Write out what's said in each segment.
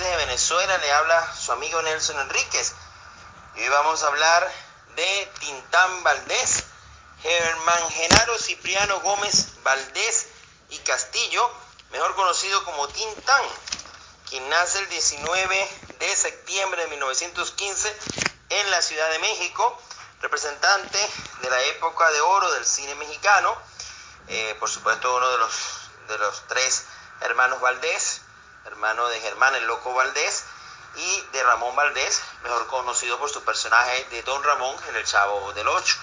Desde Venezuela, le habla su amigo Nelson Enríquez. Y hoy vamos a hablar de Tintán Valdés, Germán Genaro Cipriano Gómez Valdés y Castillo, mejor conocido como Tintán, quien nace el 19 de septiembre de 1915 en la Ciudad de México, representante de la época de oro del cine mexicano, eh, por supuesto uno de los, de los tres hermanos Valdés, hermano de Germán el Loco Valdés, y de Ramón Valdés, mejor conocido por su personaje de Don Ramón en El Chavo del Ocho.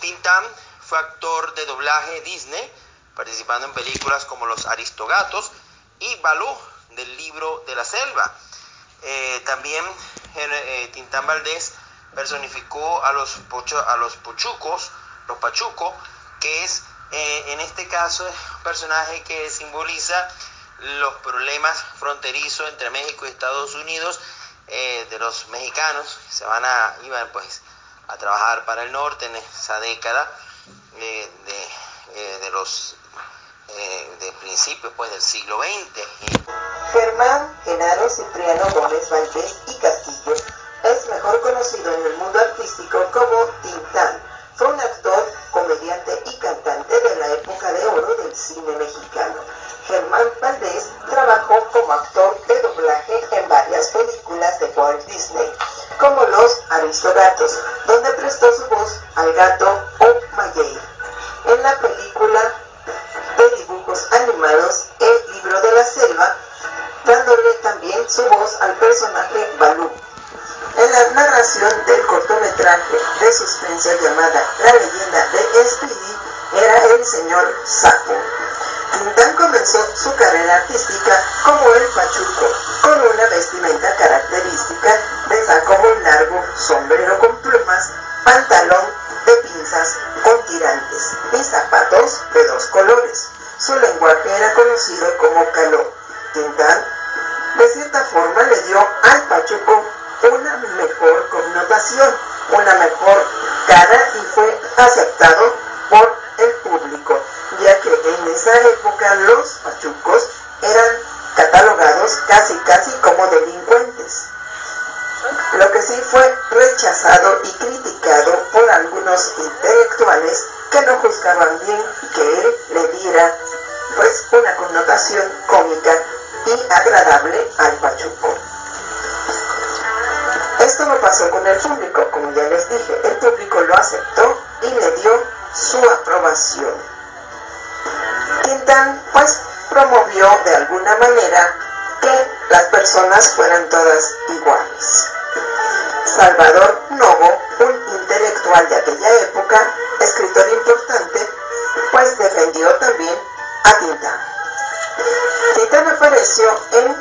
Tintán fue actor de doblaje Disney, participando en películas como Los Aristogatos y Balú del libro de la selva. Eh, también eh, Tintán Valdés personificó a los, pocho, a los pochucos, los pachucos, que es eh, en este caso un personaje que simboliza los problemas fronterizos entre México y Estados Unidos eh, de los mexicanos que se van a iban pues a trabajar para el norte en esa década eh, de, eh, de, los de principios pues del siglo XX. Germán Genaro Cipriano Gómez Valdés y Castillo es mejor conocido en el mundo artístico como Tintán. Doblaje en varias películas de Walt Disney, como Los Aristogatos, donde prestó su voz al gato O Mayey. En la película de dibujos animados El libro de la selva, dándole también su voz al personaje Balú. En la narración del cortometraje de suspense llamada La leyenda de Speedy, era el señor Sapo. Tintán comenzó su carrera artística como el pachuco, el público lo aceptó y le dio su aprobación. Tintán pues promovió de alguna manera que las personas fueran todas iguales. Salvador Novo, un intelectual de aquella época, escritor importante, pues defendió también a Tintán. Tintán apareció en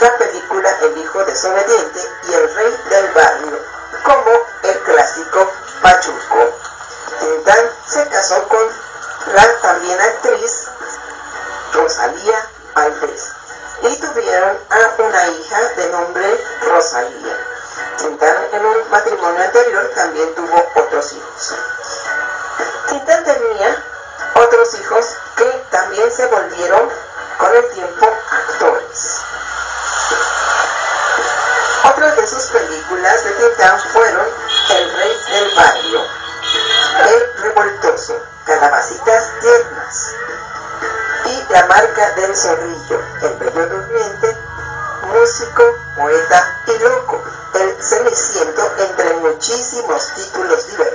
la película El hijo desobediente y El rey del barrio la también actriz Rosalía Valdés y tuvieron a una hija de nombre Rosalía. Tintán en un matrimonio anterior también tuvo otros hijos. Tintán tenía otros hijos que también se volvieron con el tiempo actores. Otras de sus películas de Tintán fueron El Rey del Barrio, El Revoltoso, Calabacitas Tiernas. Y La Marca del Zorrillo, El Bello Durmiente, Músico, Poeta y Loco, El Ceniciento, entre muchísimos títulos divertidos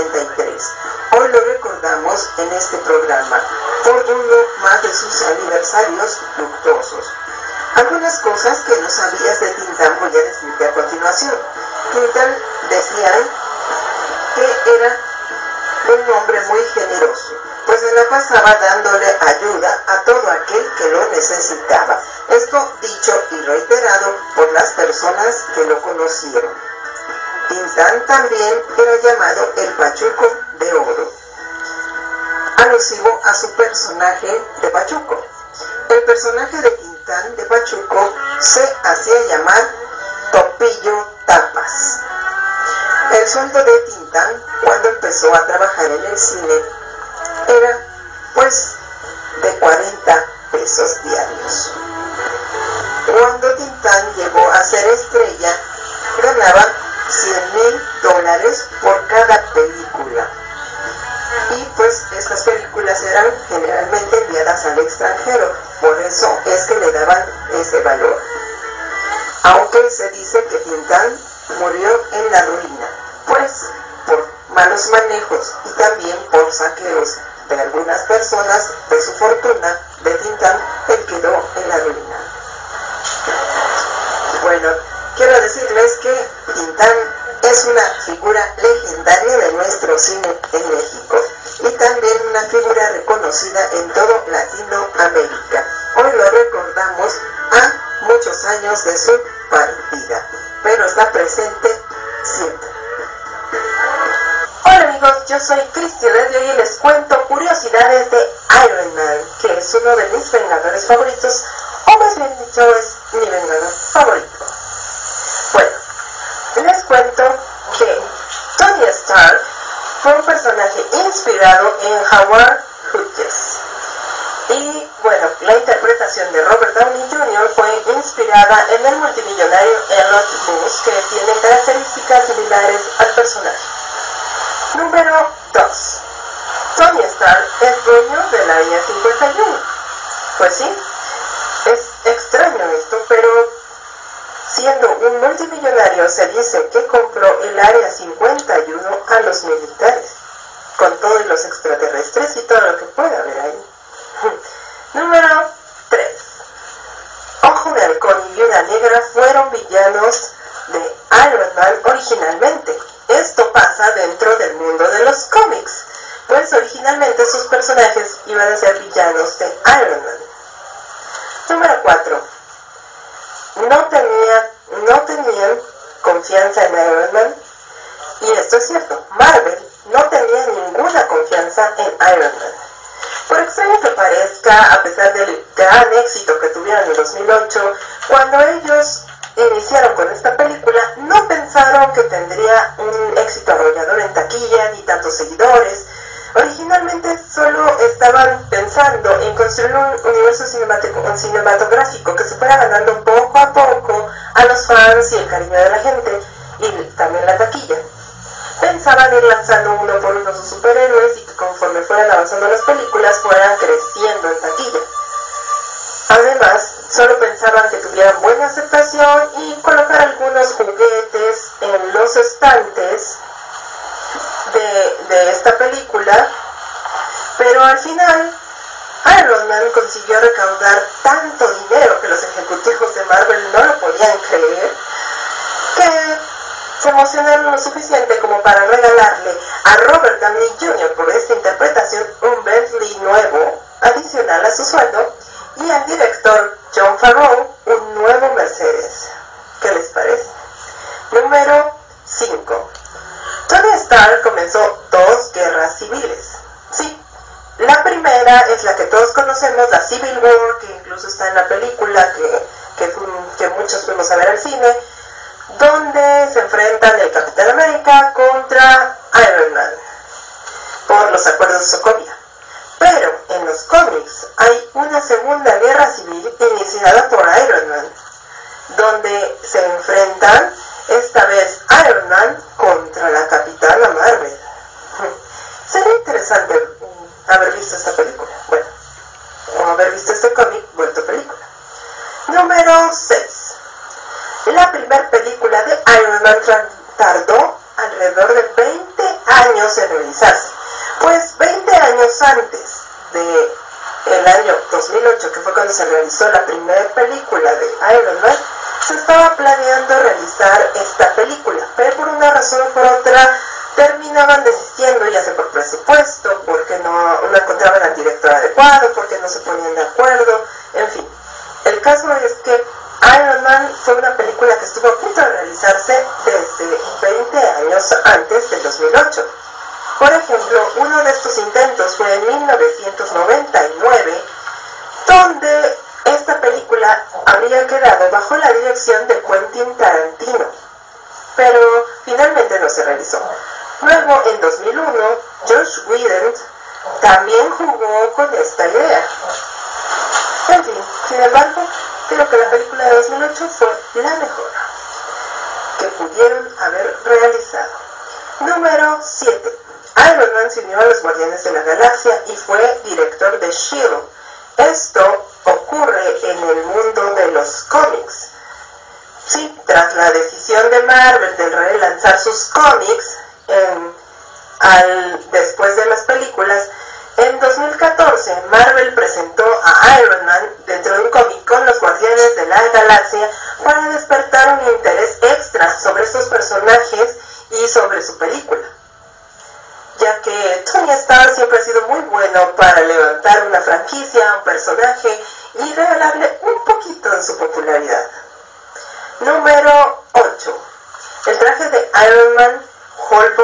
1973. Hoy lo recordamos en este programa por un de sus aniversarios luctuosos. Algunas cosas que no sabías de Tintán voy a decirte a continuación. Tintán decían que era un hombre muy generoso, pues se la pasaba dándole ayuda a todo aquel que lo necesitaba. Esto dicho y reiterado por las personas que lo conocieron. Tintán también era llamado el Pachuco de Oro, alusivo a su personaje de Pachuco. El personaje de Tintán de Pachuco se hacía llamar Topillo Tapas. El sueldo de Tintán cuando empezó a trabajar en el cine era pues de 40 pesos diarios. Cuando Tintán llegó a ser estrella, ganaba 100 mil dólares por cada película. Y pues estas películas eran generalmente enviadas al extranjero, por eso es que le daban ese valor. Aunque se dice que Tintán murió en la ruina, pues por malos manejos y también por saqueos de algunas personas de su fortuna de Tintán, él quedó en la ruina. Bueno, quiero decirles que Tintán es una figura legendaria de nuestro cine en México y también una figura reconocida en todo Latinoamérica. Hoy lo recordamos a muchos años de su partida, pero está presente siempre. Hola amigos, yo soy Cristi Desde y les cuento curiosidades de Iron Man, que es uno de mis vengadores favoritos, o más bien dicho es mi vengador favorito. Bueno, les cuento que Stark fue un personaje inspirado en Howard Hughes. Y bueno, la interpretación de Robert Downey Jr. fue inspirada en el multimillonario Elon Musk, que tiene características similares al personaje. Número 2. Tony Stark es dueño del Área 51. Pues sí, es extraño esto, pero siendo un multimillonario se dice que compró el Área 51 a los militares, con todos los extraterrestres y todo lo que pueda haber ahí. Número 3. Ojo de Halcón y Viuda Negra fueron villanos de Iron Man originalmente. Esto pasa dentro del mundo de los cómics, pues originalmente sus personajes iban a ser villanos de Iron Man. Número 4. No, tenía, no tenían confianza en Iron Man, y esto es cierto, Marvel no tenía ninguna confianza en Iron Man. Por extraño que parezca, a pesar del gran éxito que tuvieron en 2008, cuando ellos iniciaron con esta película, no pensaron que tendría un éxito arrollador en taquilla ni tantos seguidores. Originalmente solo estaban pensando en construir un universo cinematográfico que se fuera ganando cariño de la gente se lo suficiente como para regalarle a Robert Downey Jr. por esta interpretación un Bentley nuevo, adicional a su sueldo, y al director John Favreau un nuevo Mercedes. ¿Qué les parece? Número 5. Tony Stark comenzó dos guerras civiles. Sí, la primera es la que todos conocemos, la Civil War, que incluso está en la película que, que, que muchos fuimos a ver al cine, donde se enfrentan el Capitán América contra Iron Man por los acuerdos de Sokovia. Pero en los cómics hay una segunda guerra civil iniciada por Iron Man, donde se enfrentan esta vez Iron Man contra la Capitana Marvel. Sería interesante haber visto esta película, bueno, o haber visto este cómic vuelto película. Número 6. La primera película de Iron Man tardó alrededor de 20 años en realizarse, pues 20 años antes de año 2008, que fue cuando se realizó la primera película de Iron Man, se estaba planeando realizar esta película, pero por una razón o por otra terminaban desistiendo, ya sea por presupuesto, porque no, no encontraban al director adecuado, porque no se ponían de acuerdo, en fin. El caso es que Iron Man fue una película que estuvo a punto de realizarse desde 20 años antes del 2008. Por ejemplo, uno de estos intentos fue en 1999, donde esta película habría quedado bajo la dirección de Quentin Tarantino, pero finalmente no se realizó. Luego, en 2001, Josh Whedon también jugó con esta idea. En fin, sin embargo, creo que la película de 2008 fue la mejor que pudieron haber realizado. Número 7. Iron Man se unió a los Guardianes de la Galaxia y fue director de S.H.I.E.L.D. Esto ocurre en el mundo de los cómics. Sí, tras la decisión de Marvel de relanzar sus cómics en, al, después de las películas, 2014 Marvel presentó a Iron Man dentro de un cómic con los Guardianes de la Galaxia para despertar un interés extra sobre estos personajes y sobre su película ya que Tony Stark siempre ha sido muy bueno para levantar una franquicia, un personaje y regalarle un poquito de su popularidad. Número 8. El traje de Iron Man Hulk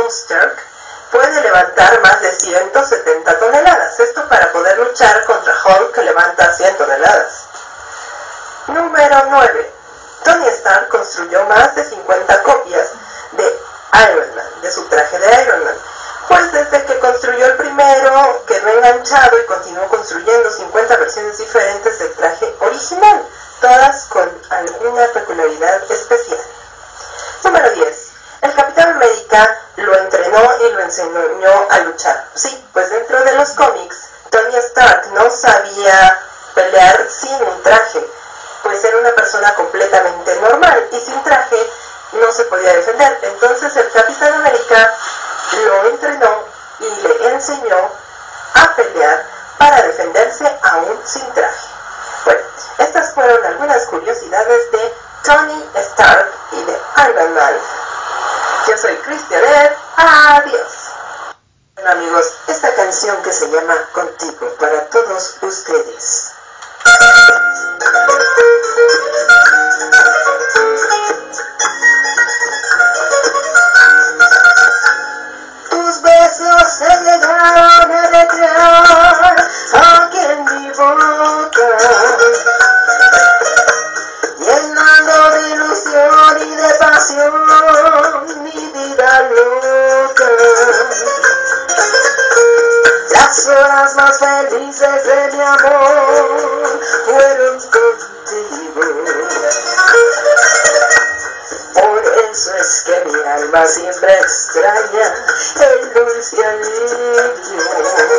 puede levantar más de 170 toneladas. Completamente normal y sin traje no se podía defender. Entonces el Capitán América lo entrenó y le enseñó a pelear para defenderse aún sin traje. Bueno, estas fueron algunas curiosidades de Tony Stark y de Iron Man. Yo soy Cristian. Adiós. Bueno amigos, esta canción que se llama Contigo para todos ustedes. Siempre extraña el dulce alivio.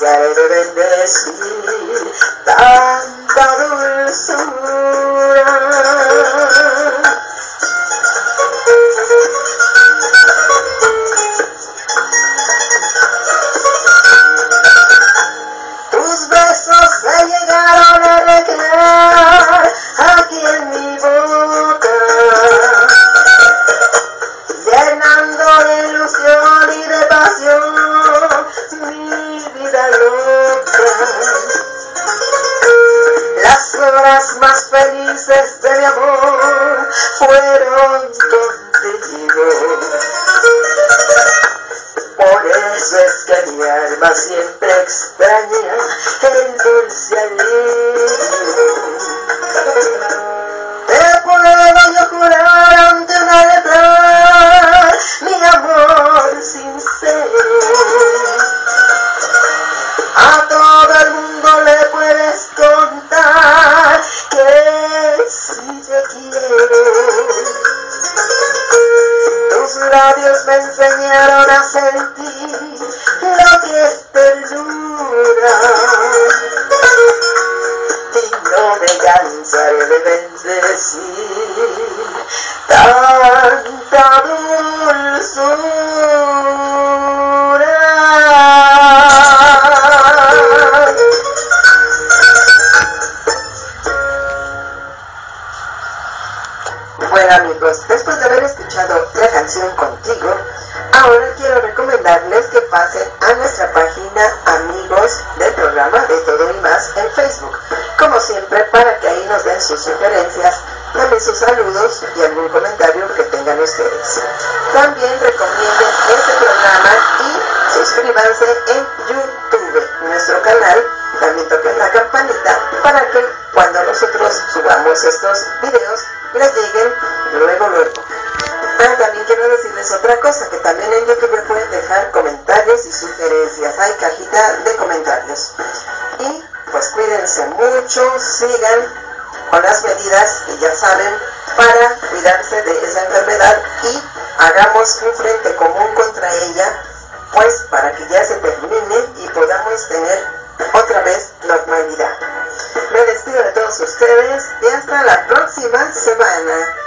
zerdesi tantarul certeza pasen a nuestra página Amigos del programa de Todo y Más en Facebook, como siempre para que ahí nos den sus sugerencias, también sus saludos y algún comentario que tengan ustedes. También recomienden este programa y suscríbanse en mucho, sigan con las medidas que ya saben para cuidarse de esa enfermedad y hagamos un frente común contra ella, pues para que ya se termine y podamos tener otra vez normalidad. Me despido de todos ustedes y hasta la próxima semana.